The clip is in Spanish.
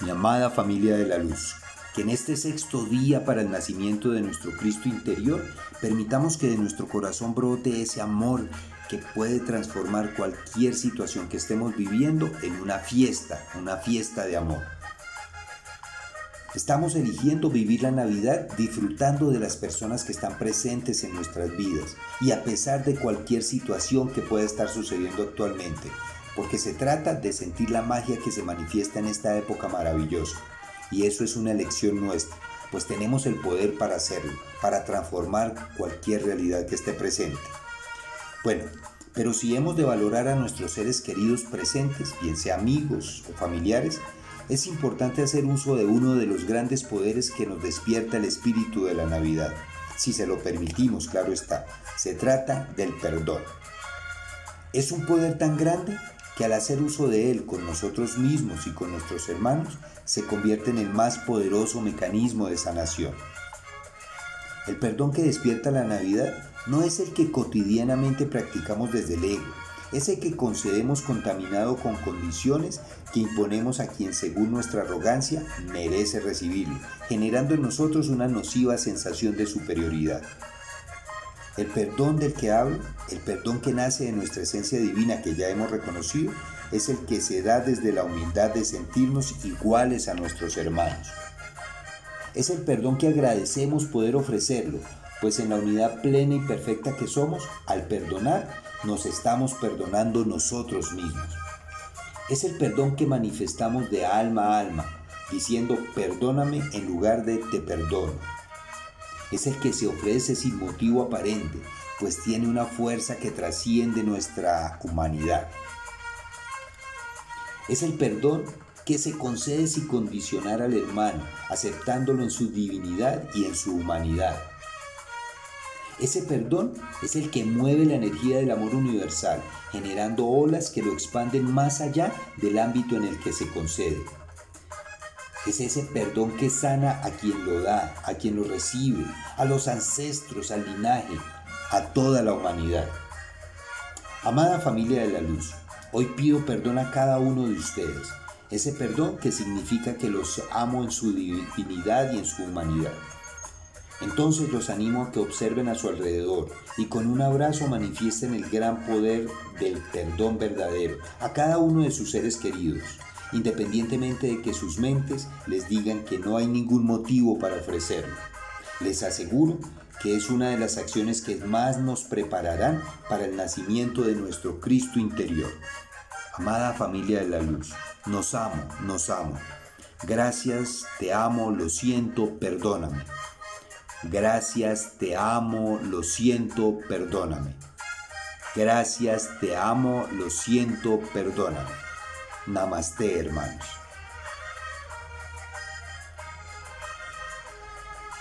mi amada familia de la luz, que en este sexto día para el nacimiento de nuestro Cristo interior, permitamos que de nuestro corazón brote ese amor que puede transformar cualquier situación que estemos viviendo en una fiesta, una fiesta de amor. Estamos eligiendo vivir la Navidad disfrutando de las personas que están presentes en nuestras vidas y a pesar de cualquier situación que pueda estar sucediendo actualmente, porque se trata de sentir la magia que se manifiesta en esta época maravillosa. Y eso es una elección nuestra, pues tenemos el poder para hacerlo, para transformar cualquier realidad que esté presente. Bueno, pero si hemos de valorar a nuestros seres queridos presentes, bien sea amigos o familiares, es importante hacer uso de uno de los grandes poderes que nos despierta el espíritu de la Navidad. Si se lo permitimos, claro está, se trata del perdón. Es un poder tan grande que al hacer uso de él con nosotros mismos y con nuestros hermanos, se convierte en el más poderoso mecanismo de sanación. El perdón que despierta la Navidad no es el que cotidianamente practicamos desde el ego, es el que concedemos contaminado con condiciones que imponemos a quien según nuestra arrogancia merece recibirlo, generando en nosotros una nociva sensación de superioridad. El perdón del que hablo, el perdón que nace de nuestra esencia divina que ya hemos reconocido, es el que se da desde la humildad de sentirnos iguales a nuestros hermanos. Es el perdón que agradecemos poder ofrecerlo, pues en la unidad plena y perfecta que somos, al perdonar, nos estamos perdonando nosotros mismos. Es el perdón que manifestamos de alma a alma, diciendo perdóname en lugar de te perdono es el que se ofrece sin motivo aparente, pues tiene una fuerza que trasciende nuestra humanidad. Es el perdón que se concede sin condicionar al hermano, aceptándolo en su divinidad y en su humanidad. Ese perdón es el que mueve la energía del amor universal, generando olas que lo expanden más allá del ámbito en el que se concede. Es ese perdón que sana a quien lo da, a quien lo recibe, a los ancestros, al linaje, a toda la humanidad. Amada familia de la luz, hoy pido perdón a cada uno de ustedes. Ese perdón que significa que los amo en su divinidad y en su humanidad. Entonces los animo a que observen a su alrededor y con un abrazo manifiesten el gran poder del perdón verdadero a cada uno de sus seres queridos independientemente de que sus mentes les digan que no hay ningún motivo para ofrecerlo. Les aseguro que es una de las acciones que más nos prepararán para el nacimiento de nuestro Cristo interior. Amada familia de la luz, nos amo, nos amo. Gracias, te amo, lo siento, perdóname. Gracias, te amo, lo siento, perdóname. Gracias, te amo, lo siento, perdóname. Namaste, hermanos.